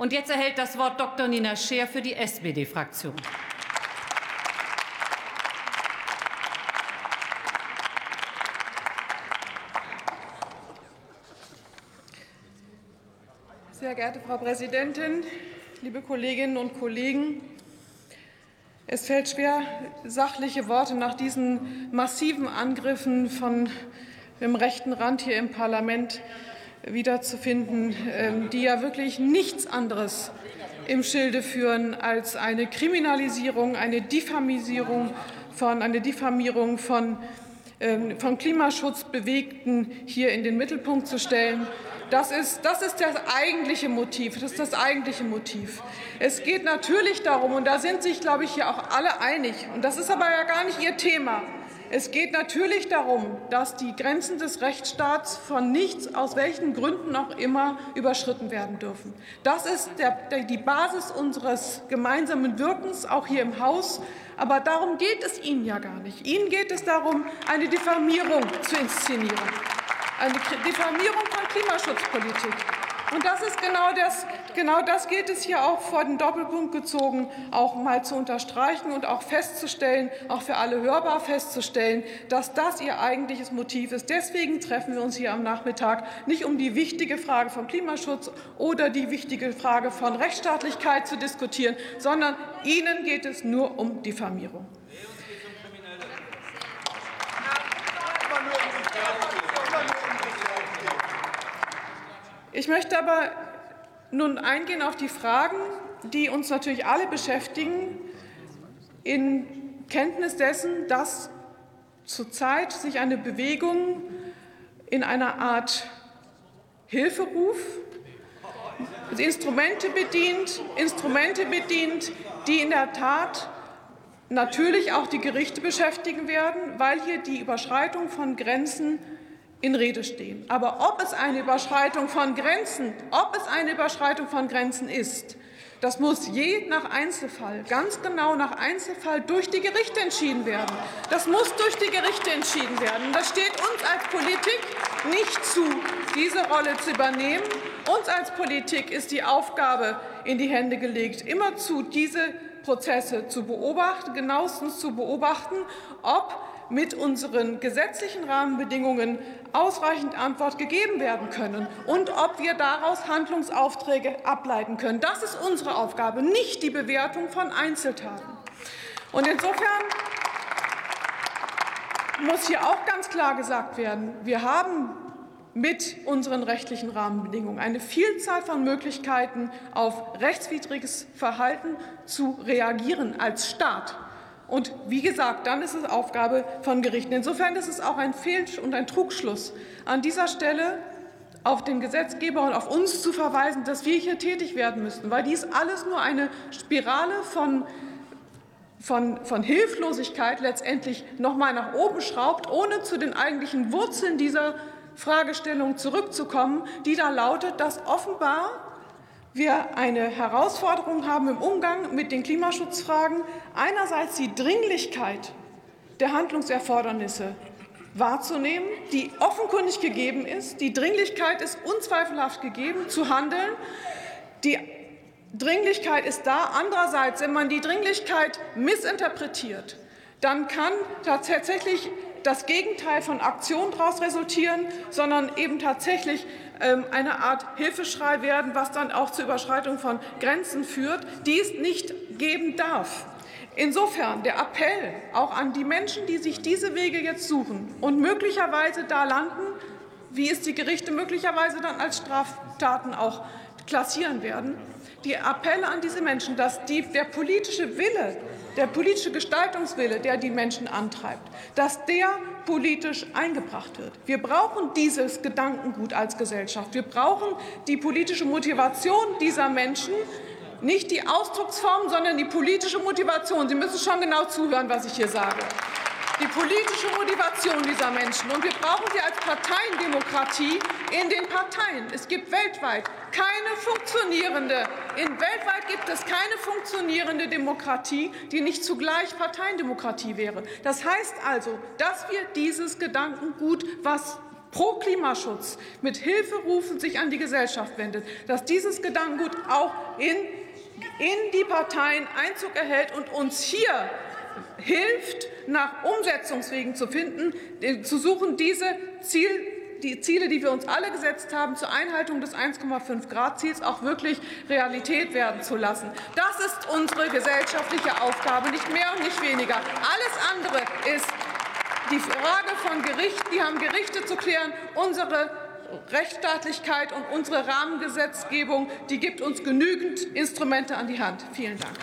Und jetzt erhält das Wort Dr. Nina Scheer für die SPD-Fraktion. Sehr geehrte Frau Präsidentin, liebe Kolleginnen und Kollegen! Es fällt schwer, sachliche Worte nach diesen massiven Angriffen von dem rechten Rand hier im Parlament wiederzufinden, ähm, die ja wirklich nichts anderes im Schilde führen als eine Kriminalisierung, eine Diffamisierung von, eine Diffamierung von, ähm, von Klimaschutzbewegten hier in den Mittelpunkt zu stellen. Das ist, das ist das eigentliche Motiv. Das ist das eigentliche Motiv. Es geht natürlich darum, und da sind sich, glaube ich, hier auch alle einig, und das ist aber ja gar nicht Ihr Thema. Es geht natürlich darum, dass die Grenzen des Rechtsstaats von nichts, aus welchen Gründen auch immer, überschritten werden dürfen. Das ist der, der, die Basis unseres gemeinsamen Wirkens, auch hier im Haus. Aber darum geht es Ihnen ja gar nicht. Ihnen geht es darum, eine Diffamierung zu inszenieren eine Diffamierung von Klimaschutzpolitik. Und das ist genau das, genau das geht es hier auch vor den Doppelpunkt gezogen, auch mal zu unterstreichen und auch festzustellen, auch für alle hörbar festzustellen, dass das ihr eigentliches Motiv ist. Deswegen treffen wir uns hier am Nachmittag nicht um die wichtige Frage vom Klimaschutz oder die wichtige Frage von Rechtsstaatlichkeit zu diskutieren, sondern Ihnen geht es nur um Diffamierung. Ich möchte aber nun eingehen auf die Fragen, die uns natürlich alle beschäftigen, in Kenntnis dessen, dass zurzeit sich eine Bewegung in einer Art Hilferuf Instrumente bedient, Instrumente bedient, die in der Tat natürlich auch die Gerichte beschäftigen werden, weil hier die Überschreitung von Grenzen in Rede stehen. Aber ob es eine Überschreitung von Grenzen, ob es eine Überschreitung von Grenzen ist, das muss je nach Einzelfall, ganz genau nach Einzelfall durch die Gerichte entschieden werden. Das muss durch die Gerichte entschieden werden. Das steht uns als Politik nicht zu, diese Rolle zu übernehmen. Uns als Politik ist die Aufgabe in die Hände gelegt, immerzu diese Prozesse zu beobachten, genauestens zu beobachten, ob mit unseren gesetzlichen Rahmenbedingungen ausreichend Antwort gegeben werden können und ob wir daraus Handlungsaufträge ableiten können. Das ist unsere Aufgabe, nicht die Bewertung von Einzeltaten. Und insofern muss hier auch ganz klar gesagt werden, wir haben mit unseren rechtlichen Rahmenbedingungen eine Vielzahl von Möglichkeiten, auf rechtswidriges Verhalten zu reagieren als Staat. Und wie gesagt, dann ist es Aufgabe von Gerichten. Insofern ist es auch ein Fehl- und ein Trugschluss, an dieser Stelle auf den Gesetzgeber und auf uns zu verweisen, dass wir hier tätig werden müssten, weil dies alles nur eine Spirale von von, von Hilflosigkeit letztendlich noch mal nach oben schraubt, ohne zu den eigentlichen Wurzeln dieser Fragestellung zurückzukommen, die da lautet, dass offenbar wir eine Herausforderung haben im Umgang mit den Klimaschutzfragen, einerseits die Dringlichkeit der Handlungserfordernisse wahrzunehmen, die offenkundig gegeben ist. Die Dringlichkeit ist unzweifelhaft gegeben, zu handeln. Die Dringlichkeit ist da. Andererseits, wenn man die Dringlichkeit missinterpretiert, dann kann tatsächlich das Gegenteil von Aktion daraus resultieren, sondern eben tatsächlich ähm, eine Art Hilfeschrei werden, was dann auch zur Überschreitung von Grenzen führt, die es nicht geben darf. Insofern der Appell auch an die Menschen, die sich diese Wege jetzt suchen und möglicherweise da landen, wie es die Gerichte möglicherweise dann als Straftaten auch klassieren werden, die Appelle an diese Menschen, dass die, der politische Wille der politische Gestaltungswille, der die Menschen antreibt, dass der politisch eingebracht wird. Wir brauchen dieses Gedankengut als Gesellschaft. Wir brauchen die politische Motivation dieser Menschen, nicht die Ausdrucksform, sondern die politische Motivation. Sie müssen schon genau zuhören, was ich hier sage die politische Motivation dieser Menschen. Und wir brauchen sie als Parteiendemokratie in den Parteien. Es gibt weltweit keine funktionierende, in weltweit gibt es keine funktionierende Demokratie, die nicht zugleich Parteiendemokratie wäre. Das heißt also, dass wir dieses Gedankengut, was pro Klimaschutz mit Hilferufen sich an die Gesellschaft wendet, dass dieses Gedankengut auch in, in die Parteien Einzug erhält und uns hier hilft, nach Umsetzungswegen zu finden, äh, zu suchen, diese Ziel, die Ziele, die wir uns alle gesetzt haben, zur Einhaltung des 1,5 Grad Ziels auch wirklich Realität werden zu lassen. Das ist unsere gesellschaftliche Aufgabe, nicht mehr und nicht weniger. Alles andere ist die Frage von Gerichten, die haben Gerichte zu klären. Unsere Rechtsstaatlichkeit und unsere Rahmengesetzgebung, die gibt uns genügend Instrumente an die Hand. Vielen Dank.